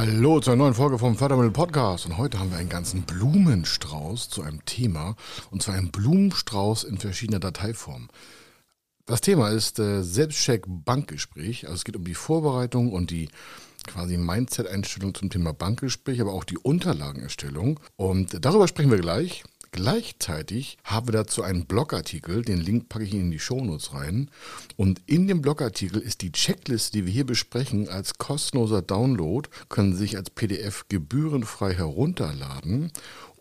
Hallo zur neuen Folge vom Fördermittel Podcast und heute haben wir einen ganzen Blumenstrauß zu einem Thema und zwar einen Blumenstrauß in verschiedener Dateiform. Das Thema ist äh, Selbstcheck Bankgespräch, also es geht um die Vorbereitung und die quasi Mindset-Einstellung zum Thema Bankgespräch, aber auch die Unterlagenerstellung und darüber sprechen wir gleich. Gleichzeitig haben wir dazu einen Blogartikel, den Link packe ich Ihnen in die Shownotes rein. Und in dem Blogartikel ist die Checkliste, die wir hier besprechen, als kostenloser Download, können Sie sich als PDF gebührenfrei herunterladen.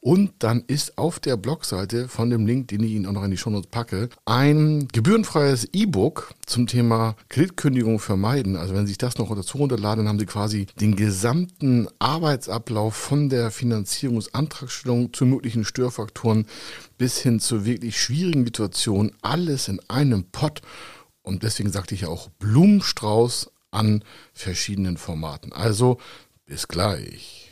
Und dann ist auf der Blogseite von dem Link, den ich Ihnen auch noch in die Shownotes packe, ein gebührenfreies E-Book zum Thema Kreditkündigung vermeiden. Also wenn Sie sich das noch dazu runterladen, dann haben Sie quasi den gesamten Arbeitsablauf von der Finanzierungsantragstellung zu möglichen Störfaktoren bis hin zur wirklich schwierigen Situation alles in einem Pott. Und deswegen sagte ich ja auch Blumenstrauß an verschiedenen Formaten. Also bis gleich.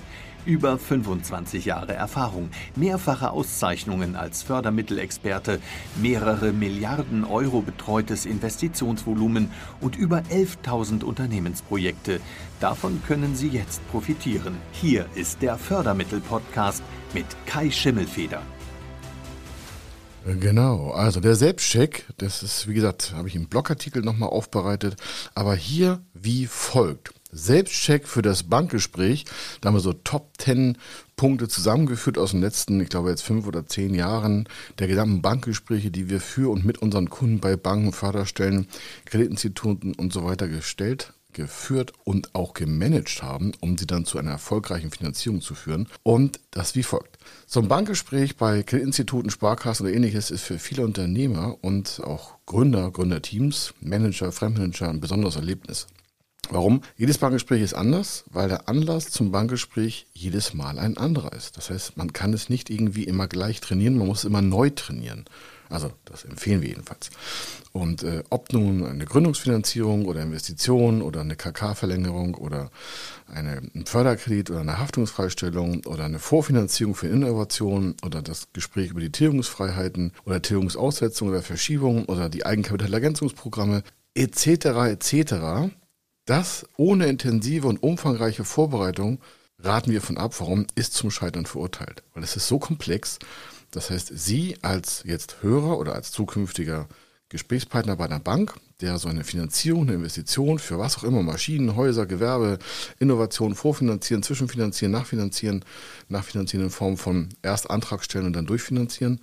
Über 25 Jahre Erfahrung, mehrfache Auszeichnungen als Fördermittelexperte, mehrere Milliarden Euro betreutes Investitionsvolumen und über 11.000 Unternehmensprojekte. Davon können Sie jetzt profitieren. Hier ist der Fördermittel-Podcast mit Kai Schimmelfeder. Genau, also der Selbstcheck, das ist, wie gesagt, habe ich im Blogartikel nochmal aufbereitet, aber hier wie folgt. Selbstcheck für das Bankgespräch. Da haben wir so Top 10 Punkte zusammengeführt aus den letzten, ich glaube jetzt fünf oder zehn Jahren der gesamten Bankgespräche, die wir für und mit unseren Kunden bei Banken, Förderstellen, Kreditinstituten und so weiter gestellt geführt und auch gemanagt haben, um sie dann zu einer erfolgreichen Finanzierung zu führen. Und das wie folgt. So ein Bankgespräch bei Kreditinstituten, Sparkassen oder ähnliches ist für viele Unternehmer und auch Gründer, Gründerteams, Manager, Fremdmanager ein besonderes Erlebnis. Warum? Jedes Bankgespräch ist anders, weil der Anlass zum Bankgespräch jedes Mal ein anderer ist. Das heißt, man kann es nicht irgendwie immer gleich trainieren, man muss immer neu trainieren. Also das empfehlen wir jedenfalls. Und äh, ob nun eine Gründungsfinanzierung oder Investition oder eine KK-Verlängerung oder eine, ein Förderkredit oder eine Haftungsfreistellung oder eine Vorfinanzierung für Innovation oder das Gespräch über die Tilgungsfreiheiten oder Tilgungsaussetzung oder Verschiebung oder die Eigenkapitalergänzungsprogramme etc. etc das ohne intensive und umfangreiche Vorbereitung raten wir von ab. Warum? Ist zum Scheitern verurteilt. Weil es ist so komplex. Das heißt, Sie als jetzt Hörer oder als zukünftiger Gesprächspartner bei einer Bank, der so eine Finanzierung, eine Investition für was auch immer, Maschinen, Häuser, Gewerbe, Innovation vorfinanzieren, zwischenfinanzieren, nachfinanzieren, nachfinanzieren in Form von erst Antrag stellen und dann durchfinanzieren,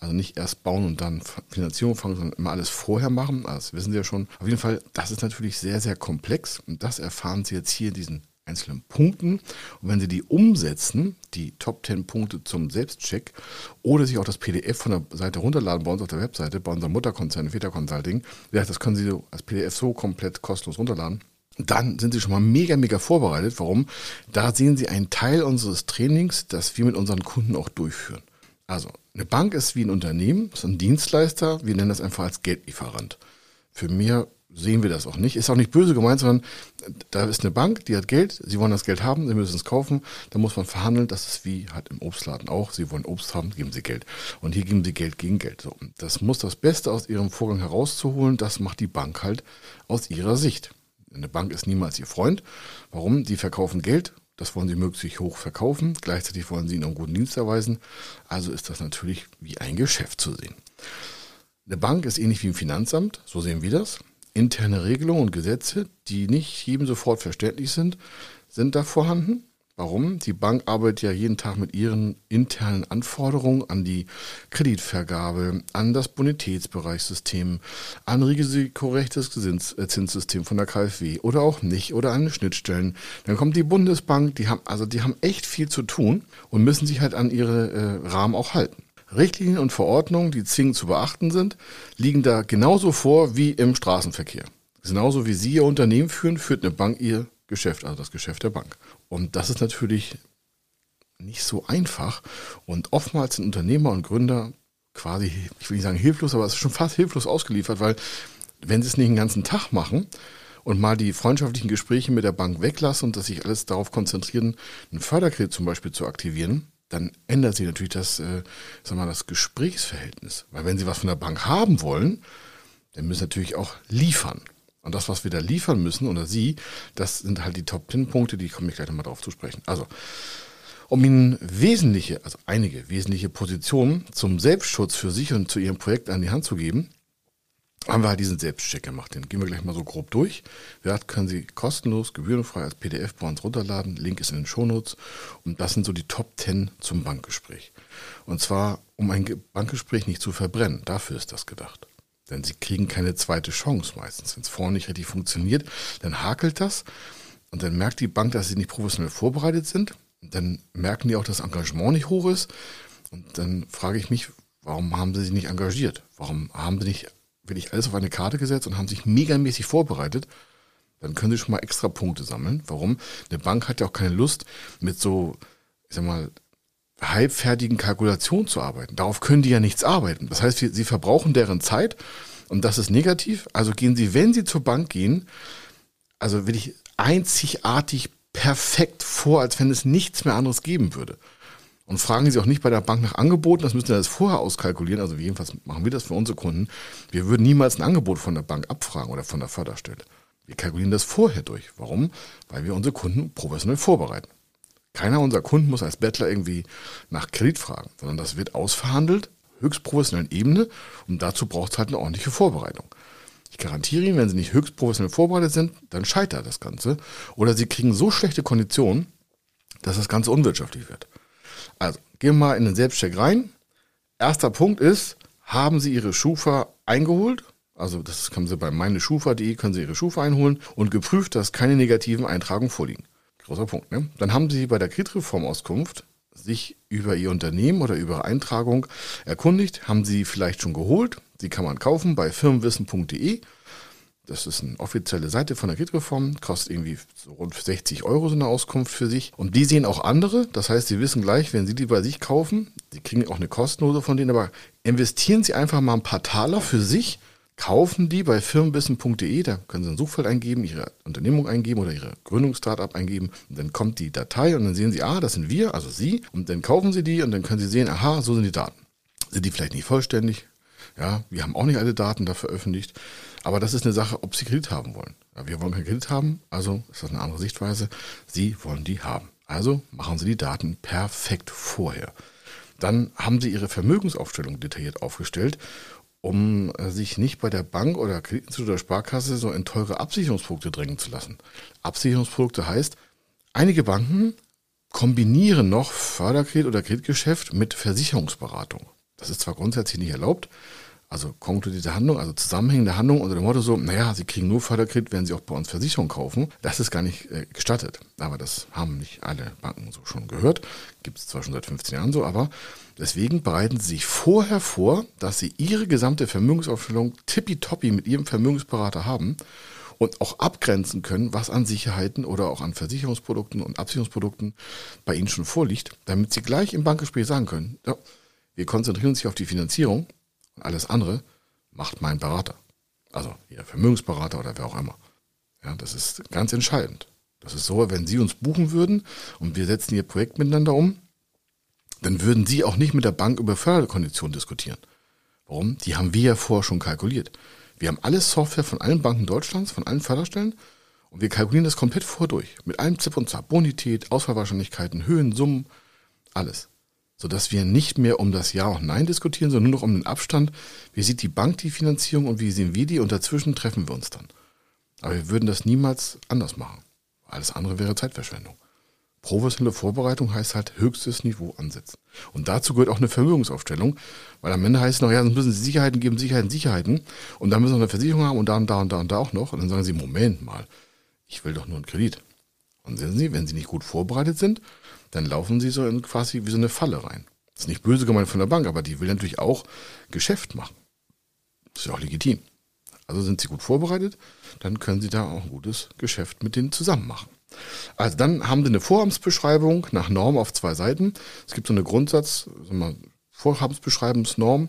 also nicht erst bauen und dann Finanzierung fangen, sondern immer alles vorher machen. Also das wissen Sie ja schon. Auf jeden Fall, das ist natürlich sehr, sehr komplex. Und das erfahren Sie jetzt hier in diesen einzelnen Punkten. Und wenn Sie die umsetzen, die Top 10 Punkte zum Selbstcheck, oder sich auch das PDF von der Seite runterladen bei uns auf der Webseite, bei unserem Mutterkonzern Veta Consulting, das können Sie als PDF so komplett kostenlos runterladen. Dann sind Sie schon mal mega, mega vorbereitet. Warum? Da sehen Sie einen Teil unseres Trainings, das wir mit unseren Kunden auch durchführen. Also, eine Bank ist wie ein Unternehmen, ist ein Dienstleister, wir nennen das einfach als Geldlieferant. Für mehr sehen wir das auch nicht. Ist auch nicht böse gemeint, sondern da ist eine Bank, die hat Geld, sie wollen das Geld haben, sie müssen es kaufen, da muss man verhandeln, das ist wie halt im Obstladen auch, sie wollen Obst haben, geben sie Geld. Und hier geben sie Geld gegen Geld. So, das muss das Beste aus ihrem Vorgang herauszuholen, das macht die Bank halt aus ihrer Sicht. Eine Bank ist niemals ihr Freund. Warum? Die verkaufen Geld das wollen sie möglichst hoch verkaufen. Gleichzeitig wollen sie ihnen einen guten Dienst erweisen. Also ist das natürlich wie ein Geschäft zu sehen. Eine Bank ist ähnlich wie ein Finanzamt, so sehen wir das. Interne Regelungen und Gesetze, die nicht jedem sofort verständlich sind, sind da vorhanden. Warum? Die Bank arbeitet ja jeden Tag mit ihren internen Anforderungen an die Kreditvergabe, an das Bonitätsbereichssystem, an risikokorrektes äh, Zinssystem von der KfW oder auch nicht oder an Schnittstellen. Dann kommt die Bundesbank, die haben, also die haben echt viel zu tun und müssen sich halt an ihre äh, Rahmen auch halten. Richtlinien und Verordnungen, die zwingend zu beachten sind, liegen da genauso vor wie im Straßenverkehr. Genauso wie Sie Ihr Unternehmen führen, führt eine Bank ihr Geschäft, also das Geschäft der Bank. Und das ist natürlich nicht so einfach. Und oftmals sind Unternehmer und Gründer quasi, ich will nicht sagen hilflos, aber es ist schon fast hilflos ausgeliefert, weil wenn sie es nicht den ganzen Tag machen und mal die freundschaftlichen Gespräche mit der Bank weglassen und dass sich alles darauf konzentrieren, einen Förderkredit zum Beispiel zu aktivieren, dann ändert sich natürlich das, äh, sag mal, das Gesprächsverhältnis. Weil wenn sie was von der Bank haben wollen, dann müssen sie natürlich auch liefern. Und das, was wir da liefern müssen, oder Sie, das sind halt die Top 10 Punkte, die komme ich gleich nochmal drauf zu sprechen. Also, um Ihnen wesentliche, also einige wesentliche Positionen zum Selbstschutz für sich und zu Ihrem Projekt an die Hand zu geben, haben wir halt diesen Selbstcheck gemacht. Den gehen wir gleich mal so grob durch. Ja, können Sie kostenlos, gebührenfrei als PDF bei uns runterladen. Link ist in den Shownotes. Und das sind so die Top 10 zum Bankgespräch. Und zwar, um ein Bankgespräch nicht zu verbrennen. Dafür ist das gedacht. Denn Sie kriegen keine zweite Chance meistens. Wenn es vorne nicht richtig funktioniert, dann hakelt das. Und dann merkt die Bank, dass Sie nicht professionell vorbereitet sind dann merken die auch, dass das Engagement nicht hoch ist. Und dann frage ich mich, warum haben sie sich nicht engagiert? Warum haben sie nicht wirklich alles auf eine Karte gesetzt und haben sich megamäßig vorbereitet? Dann können sie schon mal extra Punkte sammeln. Warum? Eine Bank hat ja auch keine Lust, mit so, ich sag mal, halbfertigen Kalkulationen zu arbeiten. Darauf können die ja nichts arbeiten. Das heißt, sie verbrauchen deren Zeit und das ist negativ. Also gehen sie, wenn sie zur Bank gehen, also wirklich einzigartig perfekt vor, als wenn es nichts mehr anderes geben würde. Und fragen Sie auch nicht bei der Bank nach Angeboten, das müssen Sie das vorher auskalkulieren. Also jedenfalls machen wir das für unsere Kunden. Wir würden niemals ein Angebot von der Bank abfragen oder von der Förderstelle. Wir kalkulieren das vorher durch. Warum? Weil wir unsere Kunden professionell vorbereiten. Keiner unserer Kunden muss als Bettler irgendwie nach Kredit fragen, sondern das wird ausverhandelt, höchst professionellen Ebene und dazu braucht es halt eine ordentliche Vorbereitung. Ich garantiere Ihnen, wenn Sie nicht höchst professionell vorbereitet sind, dann scheitert das Ganze. Oder Sie kriegen so schlechte Konditionen, dass das Ganze unwirtschaftlich wird. Also, gehen wir mal in den Selbstcheck rein. Erster Punkt ist, haben Sie Ihre Schufa eingeholt? Also, das können Sie bei meineschufa.de, können Sie Ihre Schufa einholen und geprüft, dass keine negativen Eintragungen vorliegen. Großer Punkt, ne? Dann haben Sie bei der Kreditreformauskunft sich über Ihr Unternehmen oder über Eintragung erkundigt, haben Sie vielleicht schon geholt. Die kann man kaufen bei firmenwissen.de. Das ist eine offizielle Seite von der Kreditreform, kostet irgendwie so rund 60 Euro so eine Auskunft für sich. Und die sehen auch andere. Das heißt, sie wissen gleich, wenn sie die bei sich kaufen, sie kriegen auch eine kostenlose von denen, aber investieren sie einfach mal ein paar Taler für sich kaufen die bei firmenwissen.de, da können Sie ein Suchfeld eingeben, Ihre Unternehmung eingeben oder Ihre Gründungsstartup eingeben. Und dann kommt die Datei und dann sehen Sie, ah, das sind wir, also Sie. Und dann kaufen Sie die und dann können Sie sehen, aha, so sind die Daten. Sind die vielleicht nicht vollständig? Ja, wir haben auch nicht alle Daten da veröffentlicht. Aber das ist eine Sache, ob Sie Kredit haben wollen. Ja, wir wollen keinen Kredit haben, also ist das eine andere Sichtweise. Sie wollen die haben. Also machen Sie die Daten perfekt vorher. Dann haben Sie Ihre Vermögensaufstellung detailliert aufgestellt um äh, sich nicht bei der Bank oder Kreditinstitut oder Sparkasse so in teure Absicherungsprodukte drängen zu lassen. Absicherungsprodukte heißt, einige Banken kombinieren noch Förderkredit oder Kreditgeschäft mit Versicherungsberatung. Das ist zwar grundsätzlich nicht erlaubt, also konkrete Handlung, also zusammenhängende Handlung unter dem Motto so, naja, Sie kriegen nur Förderkredit, wenn Sie auch bei uns Versicherung kaufen. Das ist gar nicht äh, gestattet. Aber das haben nicht alle Banken so schon gehört. Gibt es zwar schon seit 15 Jahren so, aber deswegen bereiten Sie sich vorher vor, dass Sie Ihre gesamte Vermögensaufstellung tippitoppi mit Ihrem Vermögensberater haben und auch abgrenzen können, was an Sicherheiten oder auch an Versicherungsprodukten und Absicherungsprodukten bei Ihnen schon vorliegt, damit Sie gleich im Bankgespräch sagen können, ja, wir konzentrieren uns hier auf die Finanzierung alles andere macht mein Berater. Also Ihr Vermögensberater oder wer auch immer. Ja, das ist ganz entscheidend. Das ist so, wenn Sie uns buchen würden und wir setzen Ihr Projekt miteinander um, dann würden Sie auch nicht mit der Bank über Förderkonditionen diskutieren. Warum? Die haben wir ja vorher schon kalkuliert. Wir haben alle Software von allen Banken Deutschlands, von allen Förderstellen und wir kalkulieren das komplett vor durch. Mit allem Zip und Zap. Bonität, Auswahlwahrscheinlichkeiten, Höhen, Summen, alles sodass wir nicht mehr um das Ja und Nein diskutieren, sondern nur noch um den Abstand. Wie sieht die Bank die Finanzierung und wie sehen wir die und dazwischen treffen wir uns dann. Aber wir würden das niemals anders machen. Alles andere wäre Zeitverschwendung. Professionelle Vorbereitung heißt halt höchstes Niveau ansetzen. Und dazu gehört auch eine Vermögensaufstellung, weil am Ende heißt es noch, ja, sonst müssen Sie Sicherheiten geben, Sicherheiten, Sicherheiten. Und dann müssen Sie eine Versicherung haben und da und da und da und da auch noch. Und dann sagen Sie, Moment mal, ich will doch nur einen Kredit. Und sehen Sie, wenn Sie nicht gut vorbereitet sind, dann laufen sie so in quasi wie so eine Falle rein. Das ist nicht böse gemeint von der Bank, aber die will natürlich auch Geschäft machen. Das ist ja auch legitim. Also sind sie gut vorbereitet, dann können sie da auch ein gutes Geschäft mit denen zusammen machen. Also dann haben Sie eine Vorhabensbeschreibung nach Norm auf zwei Seiten. Es gibt so eine Grundsatz, sagen wir, Vorhabensbeschreibungsnorm,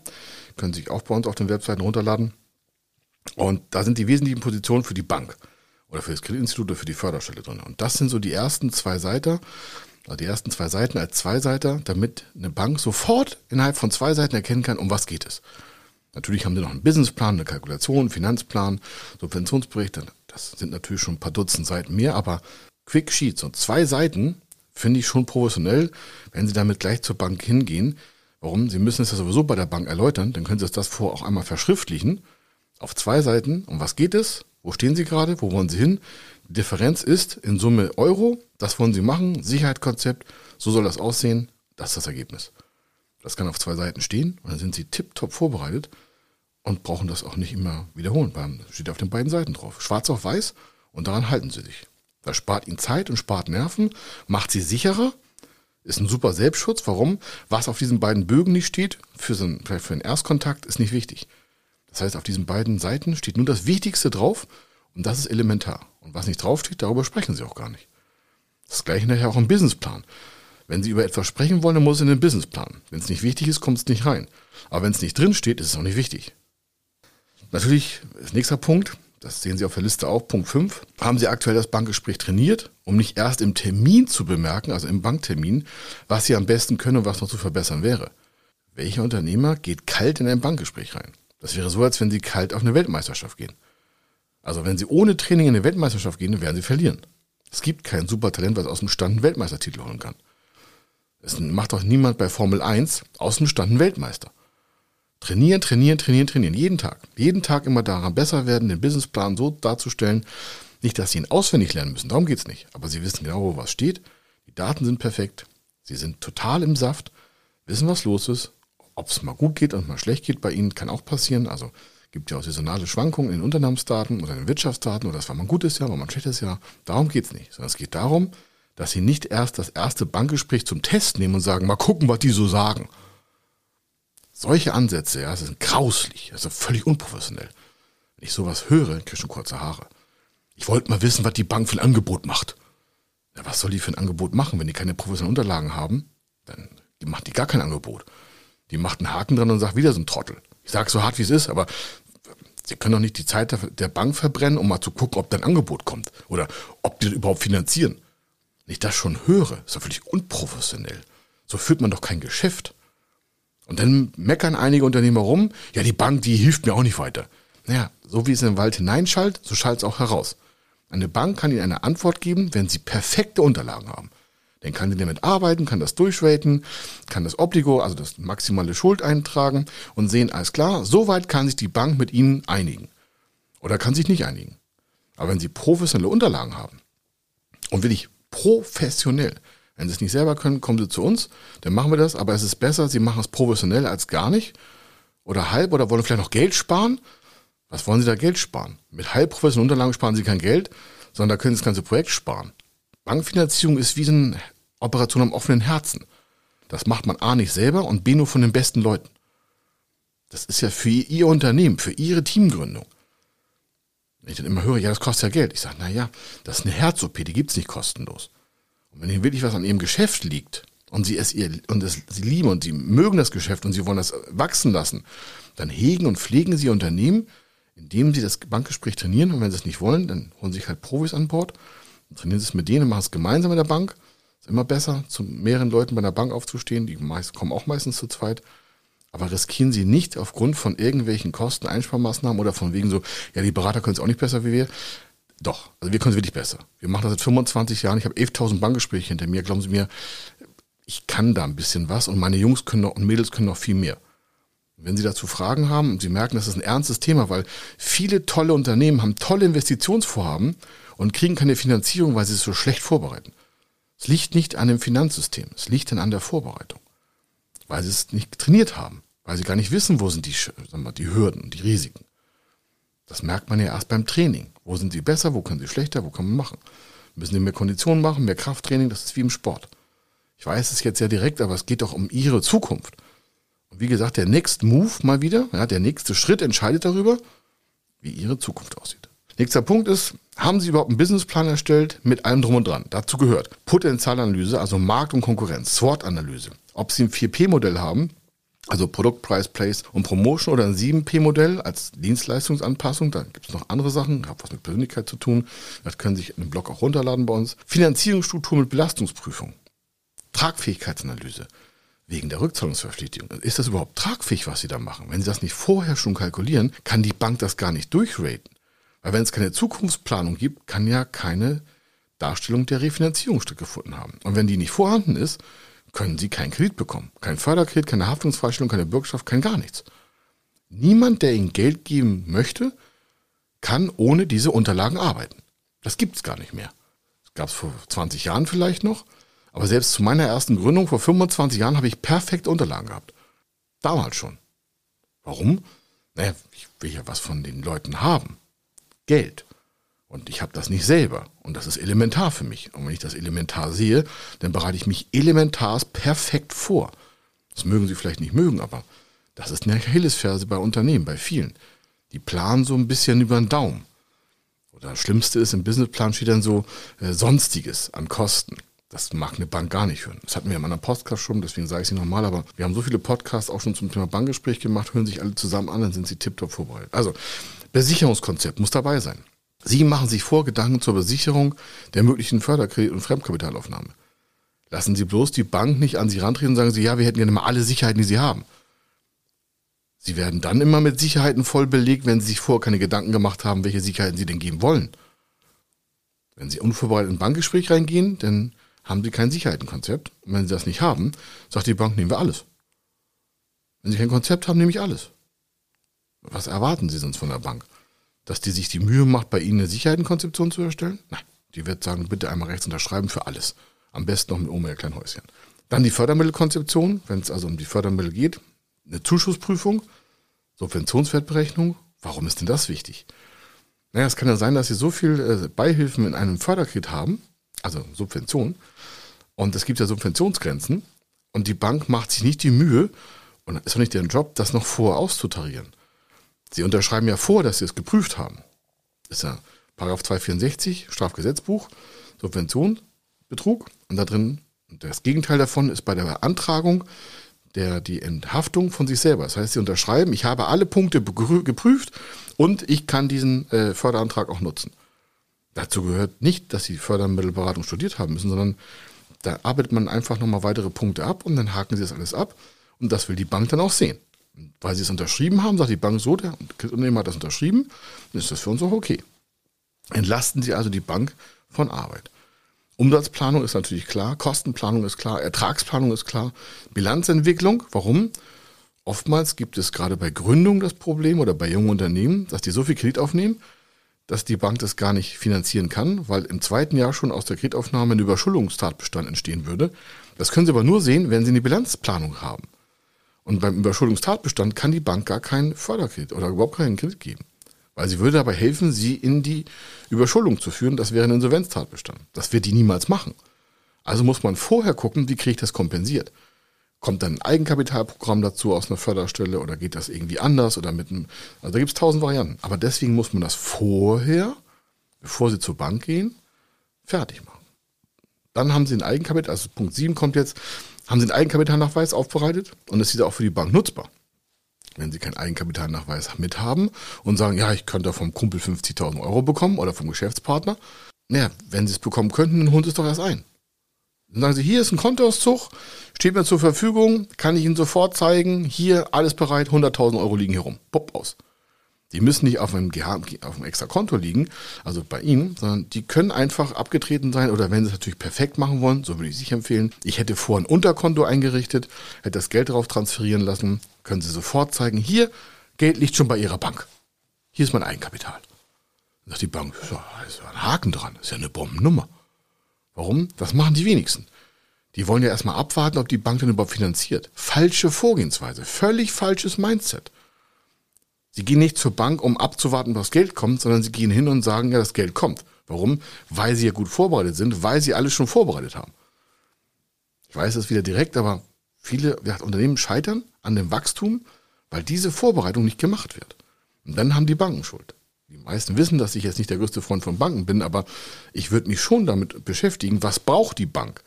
können Sie sich auch bei uns auf den Webseiten runterladen. Und da sind die wesentlichen Positionen für die Bank oder für das Kreditinstitut oder für die Förderstelle drin. Und das sind so die ersten zwei Seiten, also die ersten zwei Seiten als Zweiseiter, damit eine Bank sofort innerhalb von zwei Seiten erkennen kann, um was geht es. Natürlich haben sie noch einen Businessplan, eine Kalkulation, Finanzplan, Subventionsberichte. Das sind natürlich schon ein paar Dutzend Seiten mehr, aber Quick Sheets und zwei Seiten finde ich schon professionell, wenn Sie damit gleich zur Bank hingehen. Warum? Sie müssen es ja sowieso bei der Bank erläutern, dann können Sie das vor auch einmal verschriftlichen. Auf zwei Seiten. Um was geht es? Wo stehen Sie gerade? Wo wollen Sie hin? Differenz ist in Summe Euro. Das wollen Sie machen. Sicherheitskonzept. So soll das aussehen. Das ist das Ergebnis. Das kann auf zwei Seiten stehen und dann sind Sie tipptopp vorbereitet und brauchen das auch nicht immer wiederholen. Das steht auf den beiden Seiten drauf. Schwarz auf weiß und daran halten Sie sich. Das spart Ihnen Zeit und spart Nerven, macht Sie sicherer, ist ein super Selbstschutz. Warum? Was auf diesen beiden Bögen nicht steht, für, so einen, für einen Erstkontakt, ist nicht wichtig. Das heißt, auf diesen beiden Seiten steht nur das Wichtigste drauf und das ist elementar. Und was nicht draufsteht, darüber sprechen Sie auch gar nicht. Das gleiche nachher auch im Businessplan. Wenn Sie über etwas sprechen wollen, dann muss es in den Businessplan. Wenn es nicht wichtig ist, kommt es nicht rein. Aber wenn es nicht drin steht, ist es auch nicht wichtig. Natürlich, nächster Punkt, das sehen Sie auf der Liste auch, Punkt 5, haben Sie aktuell das Bankgespräch trainiert, um nicht erst im Termin zu bemerken, also im Banktermin, was Sie am besten können und was noch zu verbessern wäre. Welcher Unternehmer geht kalt in ein Bankgespräch rein? Das wäre so, als wenn Sie kalt auf eine Weltmeisterschaft gehen. Also wenn Sie ohne Training in eine Weltmeisterschaft gehen, werden Sie verlieren. Es gibt kein Supertalent, was aus dem Stand einen Weltmeistertitel holen kann. Es macht doch niemand bei Formel 1 aus dem Stand einen Weltmeister. Trainieren, trainieren, trainieren, trainieren. Jeden Tag. Jeden Tag immer daran besser werden, den Businessplan so darzustellen. Nicht, dass Sie ihn auswendig lernen müssen, darum geht's nicht. Aber Sie wissen genau, wo was steht. Die Daten sind perfekt. Sie sind total im Saft, wissen, was los ist. Ob es mal gut geht und mal schlecht geht bei Ihnen, kann auch passieren. Also gibt ja auch saisonale Schwankungen in Unternehmensdaten oder in Wirtschaftsdaten oder das war mal ein gutes Jahr, war mal ein schlechtes Jahr. Darum geht's nicht. Sondern es geht darum, dass Sie nicht erst das erste Bankgespräch zum Test nehmen und sagen, mal gucken, was die so sagen. Solche Ansätze, ja, ist grauslich, ist völlig unprofessionell. Wenn ich sowas höre, kriege ich schon kurze Haare. Ich wollte mal wissen, was die Bank für ein Angebot macht. Ja, was soll die für ein Angebot machen, wenn die keine professionellen Unterlagen haben? Dann macht die gar kein Angebot. Die macht einen Haken dran und sagt wieder so ein Trottel. Ich sage so hart, wie es ist, aber Sie können doch nicht die Zeit der Bank verbrennen, um mal zu gucken, ob dein Angebot kommt oder ob die das überhaupt finanzieren. Wenn ich das schon höre, ist doch völlig unprofessionell. So führt man doch kein Geschäft. Und dann meckern einige Unternehmer rum, ja, die Bank, die hilft mir auch nicht weiter. Naja, so wie es in den Wald hineinschallt, so schallt es auch heraus. Eine Bank kann Ihnen eine Antwort geben, wenn Sie perfekte Unterlagen haben. Dann kann sie damit arbeiten, kann das durchraten, kann das Obligo, also das maximale Schuld eintragen und sehen, alles klar, soweit kann sich die Bank mit Ihnen einigen. Oder kann sich nicht einigen. Aber wenn Sie professionelle Unterlagen haben und wirklich professionell, wenn Sie es nicht selber können, kommen Sie zu uns, dann machen wir das. Aber es ist besser, Sie machen es professionell als gar nicht. Oder halb oder wollen vielleicht noch Geld sparen. Was wollen Sie da Geld sparen? Mit halb professionellen Unterlagen sparen Sie kein Geld, sondern da können Sie das ganze Projekt sparen. Bankfinanzierung ist wie eine Operation am offenen Herzen. Das macht man A nicht selber und B nur von den besten Leuten. Das ist ja für Ihr Unternehmen, für Ihre Teamgründung. Wenn ich dann immer höre, ja, das kostet ja Geld. Ich sage, na ja, das ist eine Herz-OP, die gibt's nicht kostenlos. Und wenn Ihnen wirklich was an Ihrem Geschäft liegt und Sie es ihr und es, Sie lieben und Sie mögen das Geschäft und Sie wollen das wachsen lassen, dann hegen und pflegen Sie Ihr Unternehmen, indem Sie das Bankgespräch trainieren. Und wenn Sie es nicht wollen, dann holen Sie sich halt Profis an Bord, trainieren Sie es mit denen, machen es gemeinsam mit der Bank. Ist immer besser, zu mehreren Leuten bei der Bank aufzustehen. Die meist, kommen auch meistens zu zweit. Aber riskieren Sie nicht aufgrund von irgendwelchen Kosten, Einsparmaßnahmen oder von wegen so, ja, die Berater können es auch nicht besser wie wir. Doch, also wir können es wirklich besser. Wir machen das seit 25 Jahren. Ich habe 11.000 Bankgespräche hinter mir. Glauben Sie mir, ich kann da ein bisschen was und meine Jungs können noch und Mädels können noch viel mehr. Wenn Sie dazu Fragen haben und Sie merken, das ist ein ernstes Thema, weil viele tolle Unternehmen haben tolle Investitionsvorhaben und kriegen keine Finanzierung, weil sie es so schlecht vorbereiten. Es liegt nicht an dem Finanzsystem, es liegt dann an der Vorbereitung, weil sie es nicht trainiert haben, weil sie gar nicht wissen, wo sind die, sagen wir, die Hürden, die Risiken. Das merkt man ja erst beim Training. Wo sind sie besser, wo können sie schlechter, wo kann man machen? Müssen sie mehr Konditionen machen, mehr Krafttraining, das ist wie im Sport. Ich weiß es jetzt ja direkt, aber es geht doch um ihre Zukunft. Und wie gesagt, der Next Move mal wieder, ja, der nächste Schritt entscheidet darüber, wie ihre Zukunft aussieht. Nächster Punkt ist, Haben Sie überhaupt einen Businessplan erstellt mit allem drum und dran? Dazu gehört Potenzialanalyse, also Markt und Konkurrenz, SWOT-Analyse. Ob Sie ein 4P-Modell haben, also Produkt, Price, Place und Promotion oder ein 7P-Modell als Dienstleistungsanpassung. Da gibt es noch andere Sachen, hat was mit Persönlichkeit zu tun. Das können Sie sich in einem Blog auch runterladen bei uns. Finanzierungsstruktur mit Belastungsprüfung. Tragfähigkeitsanalyse. Wegen der Rückzahlungsverpflichtung. Ist das überhaupt tragfähig, was Sie da machen? Wenn Sie das nicht vorher schon kalkulieren, kann die Bank das gar nicht durchraten. Weil wenn es keine Zukunftsplanung gibt, kann ja keine Darstellung der Refinanzierung stattgefunden haben. Und wenn die nicht vorhanden ist, können sie keinen Kredit bekommen. Kein Förderkredit, keine Haftungsfreistellung, keine Bürgschaft, kein gar nichts. Niemand, der ihnen Geld geben möchte, kann ohne diese Unterlagen arbeiten. Das gibt es gar nicht mehr. Das gab es vor 20 Jahren vielleicht noch, aber selbst zu meiner ersten Gründung vor 25 Jahren habe ich perfekte Unterlagen gehabt. Damals schon. Warum? Naja, ich will ja was von den Leuten haben. Geld. Und ich habe das nicht selber. Und das ist elementar für mich. Und wenn ich das elementar sehe, dann bereite ich mich elementar perfekt vor. Das mögen Sie vielleicht nicht mögen, aber das ist eine Achillesferse bei Unternehmen, bei vielen. Die planen so ein bisschen über den Daumen. Oder das Schlimmste ist, im Businessplan steht dann so äh, Sonstiges an Kosten. Das mag eine Bank gar nicht hören. Das hatten wir in meiner Podcast schon, deswegen sage ich sie nochmal, aber wir haben so viele Podcasts auch schon zum Thema Bankgespräch gemacht, hören sich alle zusammen an, dann sind sie tiptop vorbereitet. Also, Besicherungskonzept muss dabei sein. Sie machen sich vor Gedanken zur Besicherung der möglichen Förderkredit- und Fremdkapitalaufnahme. Lassen Sie bloß die Bank nicht an Sie rantreten und sagen Sie, ja, wir hätten gerne mal alle Sicherheiten, die Sie haben. Sie werden dann immer mit Sicherheiten voll belegt, wenn Sie sich vorher keine Gedanken gemacht haben, welche Sicherheiten Sie denn geben wollen. Wenn Sie unvorbereitet in ein Bankgespräch reingehen, dann haben Sie kein Sicherheitenkonzept. Und wenn Sie das nicht haben, sagt die Bank, nehmen wir alles. Wenn Sie kein Konzept haben, nehme ich alles. Was erwarten Sie sonst von der Bank? dass die sich die Mühe macht, bei Ihnen eine Sicherheitenkonzeption zu erstellen? Nein, die wird sagen, bitte einmal rechts unterschreiben für alles. Am besten noch mit Oma Kleinhäuschen. Dann die Fördermittelkonzeption, wenn es also um die Fördermittel geht. Eine Zuschussprüfung, Subventionswertberechnung. Warum ist denn das wichtig? Naja, es kann ja sein, dass Sie so viel äh, Beihilfen in einem Förderkredit haben, also Subvention, und es gibt ja Subventionsgrenzen, und die Bank macht sich nicht die Mühe, und ist auch nicht deren Job, das noch vorher auszutarieren. Sie unterschreiben ja vor, dass Sie es geprüft haben. Das ist ja Paragraph 264 Strafgesetzbuch, Subvention, Betrug. Und da drin, das Gegenteil davon ist bei der Beantragung der, die Enthaftung von sich selber. Das heißt, Sie unterschreiben, ich habe alle Punkte geprüft und ich kann diesen äh, Förderantrag auch nutzen. Dazu gehört nicht, dass Sie Fördermittelberatung studiert haben müssen, sondern da arbeitet man einfach nochmal weitere Punkte ab und dann haken Sie das alles ab und das will die Bank dann auch sehen weil sie es unterschrieben haben, sagt die Bank so, der Unternehmer hat das unterschrieben, dann ist das für uns auch okay. Entlasten Sie also die Bank von Arbeit. Umsatzplanung ist natürlich klar, Kostenplanung ist klar, Ertragsplanung ist klar, Bilanzentwicklung, warum? Oftmals gibt es gerade bei Gründung das Problem oder bei jungen Unternehmen, dass die so viel Kredit aufnehmen, dass die Bank das gar nicht finanzieren kann, weil im zweiten Jahr schon aus der Kreditaufnahme ein Überschuldungstatbestand entstehen würde. Das können Sie aber nur sehen, wenn Sie eine Bilanzplanung haben. Und beim Überschuldungstatbestand kann die Bank gar keinen Förderkredit oder überhaupt keinen Kredit geben. Weil sie würde dabei helfen, sie in die Überschuldung zu führen. Das wäre ein Insolvenztatbestand. Das wird die niemals machen. Also muss man vorher gucken, wie kriege ich das kompensiert. Kommt dann ein Eigenkapitalprogramm dazu aus einer Förderstelle oder geht das irgendwie anders oder mit einem, also da gibt es tausend Varianten. Aber deswegen muss man das vorher, bevor sie zur Bank gehen, fertig machen. Dann haben sie ein Eigenkapital, also Punkt 7 kommt jetzt, haben Sie einen Eigenkapitalnachweis aufbereitet und ist dieser auch für die Bank nutzbar. Wenn Sie keinen Eigenkapitalnachweis mithaben und sagen, ja, ich könnte vom Kumpel 50.000 Euro bekommen oder vom Geschäftspartner, naja, wenn Sie es bekommen könnten, dann holen Sie es doch erst ein. Dann sagen Sie, hier ist ein Kontoauszug, steht mir zur Verfügung, kann ich Ihnen sofort zeigen, hier alles bereit, 100.000 Euro liegen hier rum. Pop aus. Die müssen nicht auf einem, auf einem extra Konto liegen, also bei Ihnen, sondern die können einfach abgetreten sein oder wenn Sie es natürlich perfekt machen wollen, so würde ich sich empfehlen. Ich hätte vor ein Unterkonto eingerichtet, hätte das Geld darauf transferieren lassen, können Sie sofort zeigen, hier, Geld liegt schon bei Ihrer Bank. Hier ist mein Eigenkapital. Dann sagt die Bank, ja, ist ja ein Haken dran, ist ja eine Bombennummer. Warum? Das machen die wenigsten. Die wollen ja erstmal abwarten, ob die Bank denn überhaupt finanziert. Falsche Vorgehensweise, völlig falsches Mindset. Sie gehen nicht zur Bank, um abzuwarten, was Geld kommt, sondern sie gehen hin und sagen, ja, das Geld kommt. Warum? Weil sie ja gut vorbereitet sind, weil sie alles schon vorbereitet haben. Ich weiß das wieder direkt, aber viele ja, Unternehmen scheitern an dem Wachstum, weil diese Vorbereitung nicht gemacht wird. Und dann haben die Banken Schuld. Die meisten wissen, dass ich jetzt nicht der größte Freund von Banken bin, aber ich würde mich schon damit beschäftigen, was braucht die Bank?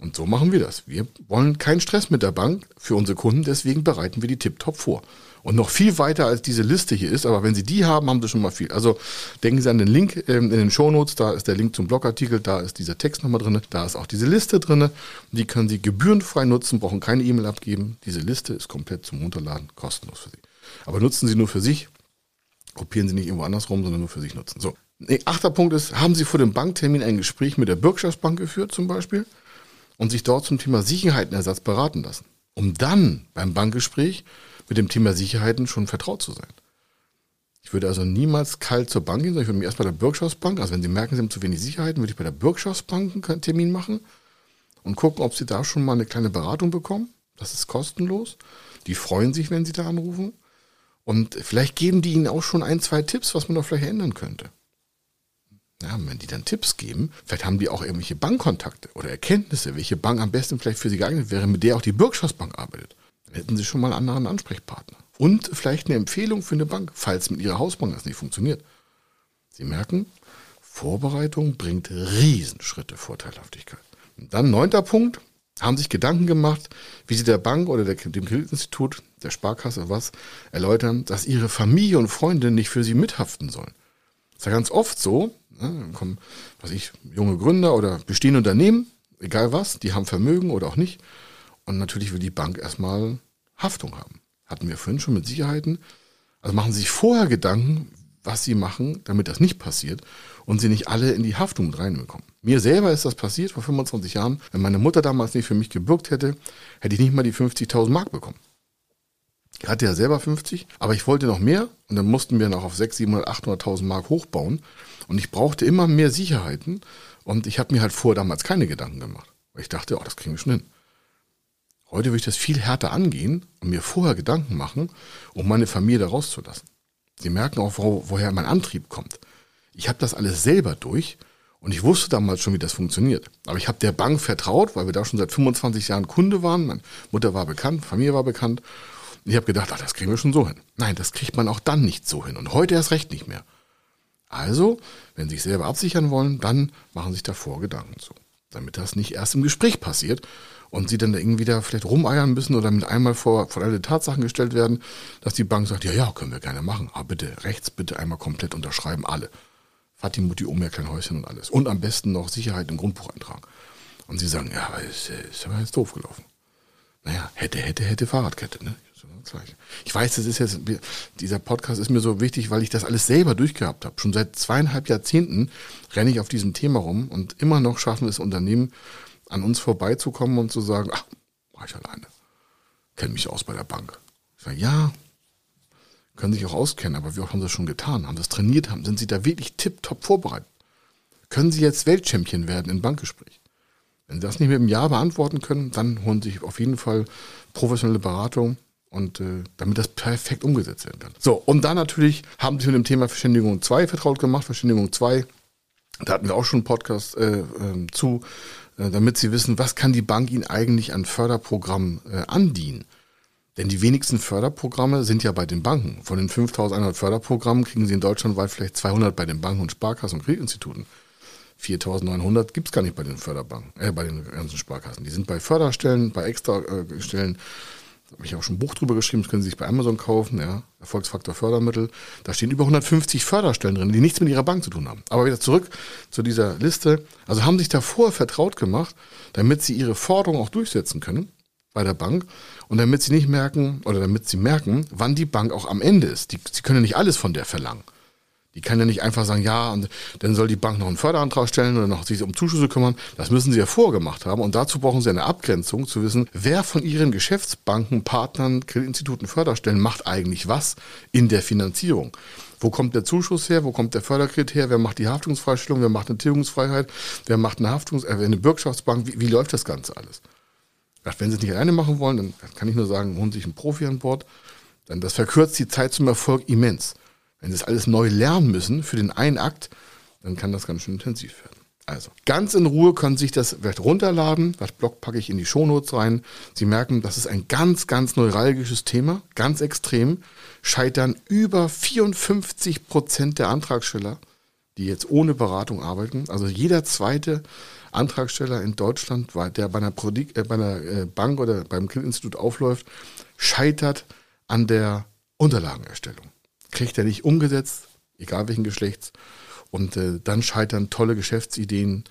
Und so machen wir das. Wir wollen keinen Stress mit der Bank für unsere Kunden, deswegen bereiten wir die Tip-Top vor. Und noch viel weiter als diese Liste hier ist, aber wenn Sie die haben, haben Sie schon mal viel. Also denken Sie an den Link ähm, in den Shownotes, da ist der Link zum Blogartikel, da ist dieser Text nochmal drin, da ist auch diese Liste drin. Die können Sie gebührenfrei nutzen, brauchen keine E-Mail abgeben. Diese Liste ist komplett zum Runterladen kostenlos für Sie. Aber nutzen Sie nur für sich, kopieren Sie nicht irgendwo anders rum, sondern nur für sich nutzen. So. Nee, achter Punkt ist, haben Sie vor dem Banktermin ein Gespräch mit der Bürgschaftsbank geführt zum Beispiel? Und sich dort zum Thema Sicherheitenersatz beraten lassen, um dann beim Bankgespräch mit dem Thema Sicherheiten schon vertraut zu sein. Ich würde also niemals kalt zur Bank gehen, sondern ich würde mich erst bei der Bürgschaftsbank, also wenn Sie merken, Sie haben zu wenig Sicherheiten, würde ich bei der Bürgschaftsbank einen Termin machen und gucken, ob Sie da schon mal eine kleine Beratung bekommen. Das ist kostenlos. Die freuen sich, wenn Sie da anrufen. Und vielleicht geben die Ihnen auch schon ein, zwei Tipps, was man doch vielleicht ändern könnte. Ja, wenn die dann Tipps geben, vielleicht haben die auch irgendwelche Bankkontakte oder Erkenntnisse, welche Bank am besten vielleicht für sie geeignet wäre, mit der auch die Bürgschaftsbank arbeitet. Dann hätten sie schon mal einen anderen Ansprechpartner. Und vielleicht eine Empfehlung für eine Bank, falls mit ihrer Hausbank das nicht funktioniert. Sie merken, Vorbereitung bringt Riesenschritte Vorteilhaftigkeit. Und dann neunter Punkt, haben sich Gedanken gemacht, wie sie der Bank oder der, dem Kreditinstitut, der Sparkasse was erläutern, dass ihre Familie und Freunde nicht für sie mithaften sollen. Ist ja ganz oft so, Ne? Kommen, was ich, junge Gründer oder bestehende Unternehmen, egal was, die haben Vermögen oder auch nicht. Und natürlich will die Bank erstmal Haftung haben. Hatten wir vorhin schon mit Sicherheiten. Also machen Sie sich vorher Gedanken, was Sie machen, damit das nicht passiert und Sie nicht alle in die Haftung reinbekommen. Mir selber ist das passiert vor 25 Jahren. Wenn meine Mutter damals nicht für mich gebürgt hätte, hätte ich nicht mal die 50.000 Mark bekommen. Ich hatte ja selber 50, aber ich wollte noch mehr und dann mussten wir noch auf 600, 700, 800.000 Mark hochbauen. Und ich brauchte immer mehr Sicherheiten und ich habe mir halt vorher damals keine Gedanken gemacht. Weil ich dachte, oh, das kriegen wir schon hin. Heute würde ich das viel härter angehen und mir vorher Gedanken machen, um meine Familie da rauszulassen. Sie merken auch, wo, woher mein Antrieb kommt. Ich habe das alles selber durch und ich wusste damals schon, wie das funktioniert. Aber ich habe der Bank vertraut, weil wir da schon seit 25 Jahren Kunde waren. Meine Mutter war bekannt, Familie war bekannt. Ich habe gedacht, ach, das kriegen wir schon so hin. Nein, das kriegt man auch dann nicht so hin. Und heute erst recht nicht mehr. Also, wenn Sie sich selber absichern wollen, dann machen Sie sich davor Gedanken zu. Damit das nicht erst im Gespräch passiert und Sie dann irgendwie da vielleicht rumeiern müssen oder mit einmal vor, vor alle Tatsachen gestellt werden, dass die Bank sagt, ja, ja, können wir gerne machen. Aber bitte, rechts bitte einmal komplett unterschreiben, alle. Vati, Mutti, Oma, klein Häuschen und alles. Und am besten noch Sicherheit im Grundbuch eintragen. Und Sie sagen, ja, aber ist, ist aber jetzt doof gelaufen. Naja, hätte, hätte, hätte Fahrradkette, ne? Ich weiß, das ist jetzt, dieser Podcast ist mir so wichtig, weil ich das alles selber durchgehabt habe. Schon seit zweieinhalb Jahrzehnten renne ich auf diesem Thema rum und immer noch schaffen es Unternehmen, an uns vorbeizukommen und zu sagen, ach, mach ich alleine. Kenne mich aus bei der Bank. Ich sage, ja, können sich auch auskennen, aber wie oft haben sie das schon getan? Haben das trainiert? Haben, sind sie da wirklich tipptopp vorbereitet? Können sie jetzt Weltchampion werden im Bankgespräch? Wenn sie das nicht mit einem Ja beantworten können, dann holen sie sich auf jeden Fall professionelle Beratung und äh, damit das perfekt umgesetzt werden kann. So, und dann natürlich haben sie mit dem Thema Verständigung 2 vertraut gemacht. Verständigung 2, da hatten wir auch schon einen Podcast äh, äh, zu, damit sie wissen, was kann die Bank ihnen eigentlich an Förderprogrammen äh, andienen. Denn die wenigsten Förderprogramme sind ja bei den Banken. Von den 5100 Förderprogrammen kriegen sie in Deutschland weit vielleicht 200 bei den Banken und Sparkassen und Kreditinstituten. 4900 gibt's gar nicht bei den Förderbanken, äh, bei den ganzen Sparkassen. Die sind bei Förderstellen, bei Extrastellen. Habe ich auch schon ein Buch drüber geschrieben, das können Sie sich bei Amazon kaufen, ja, Erfolgsfaktor Fördermittel. Da stehen über 150 Förderstellen drin, die nichts mit Ihrer Bank zu tun haben. Aber wieder zurück zu dieser Liste. Also haben sich davor vertraut gemacht, damit Sie Ihre Forderung auch durchsetzen können bei der Bank und damit Sie nicht merken, oder damit Sie merken, wann die Bank auch am Ende ist. Die, Sie können nicht alles von der verlangen. Die kann ja nicht einfach sagen, ja, und dann soll die Bank noch einen Förderantrag stellen oder noch sich um Zuschüsse kümmern. Das müssen sie ja vorgemacht haben. Und dazu brauchen sie eine Abgrenzung, zu wissen, wer von ihren Geschäftsbanken, Partnern, Kreditinstituten, Förderstellen macht eigentlich was in der Finanzierung. Wo kommt der Zuschuss her? Wo kommt der Förderkredit her? Wer macht die Haftungsfreistellung? Wer macht eine Tilgungsfreiheit? Wer macht eine Haftungs-, äh, eine Bürgschaftsbank? Wie, wie läuft das Ganze alles? Wenn Sie es nicht alleine machen wollen, dann kann ich nur sagen, holen Sie sich einen Profi an Bord. Dann das verkürzt die Zeit zum Erfolg immens. Wenn sie das alles neu lernen müssen für den einen Akt, dann kann das ganz schön intensiv werden. Also, ganz in Ruhe können Sie sich das vielleicht runterladen. Das Blog packe ich in die Shownotes rein. Sie merken, das ist ein ganz, ganz neuralgisches Thema, ganz extrem. Scheitern über 54 Prozent der Antragsteller, die jetzt ohne Beratung arbeiten. Also jeder zweite Antragsteller in Deutschland, der bei einer, Prodik äh, bei einer äh, Bank oder beim Kreditinstitut aufläuft, scheitert an der Unterlagenerstellung. Kriegt er nicht umgesetzt, egal welchen Geschlechts. Und äh, dann scheitern tolle Geschäftsideen,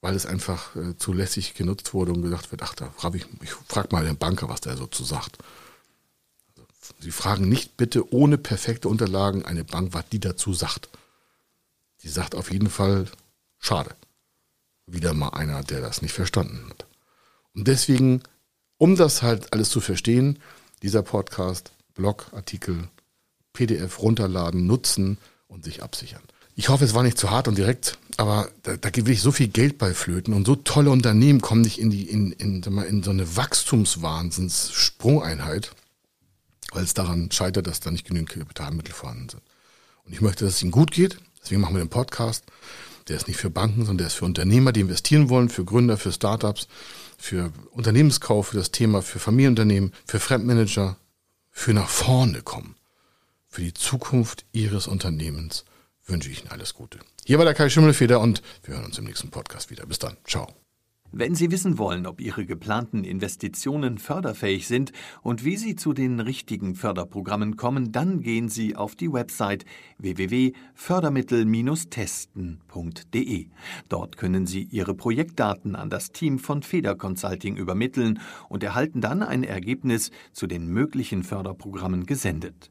weil es einfach äh, zu lässig genutzt wurde und gesagt wird, ach, da frage ich, ich frage mal den Banker, was der so zu sagt. Also, Sie fragen nicht bitte ohne perfekte Unterlagen eine Bank, was die dazu sagt. Die sagt auf jeden Fall, schade. Wieder mal einer, der das nicht verstanden hat. Und deswegen, um das halt alles zu verstehen, dieser Podcast, Blogartikel, PDF runterladen, nutzen und sich absichern. Ich hoffe, es war nicht zu hart und direkt, aber da, da geht wirklich so viel Geld bei Flöten und so tolle Unternehmen kommen nicht in die in, in, in so eine Wachstumswahnsinns-Sprungeinheit, weil es daran scheitert, dass da nicht genügend Kapitalmittel vorhanden sind. Und ich möchte, dass es ihnen gut geht, deswegen machen wir den Podcast. Der ist nicht für Banken, sondern der ist für Unternehmer, die investieren wollen, für Gründer, für Startups, für Unternehmenskauf, für das Thema, für Familienunternehmen, für Fremdmanager, für nach vorne kommen, für die Zukunft ihres Unternehmens wünsche ich Ihnen alles Gute. Hier war der Kai Schimmelfeder und wir hören uns im nächsten Podcast wieder. Bis dann. Ciao. Wenn Sie wissen wollen, ob Ihre geplanten Investitionen förderfähig sind und wie Sie zu den richtigen Förderprogrammen kommen, dann gehen Sie auf die Website www.fördermittel-testen.de. Dort können Sie Ihre Projektdaten an das Team von Feder Consulting übermitteln und erhalten dann ein Ergebnis zu den möglichen Förderprogrammen gesendet.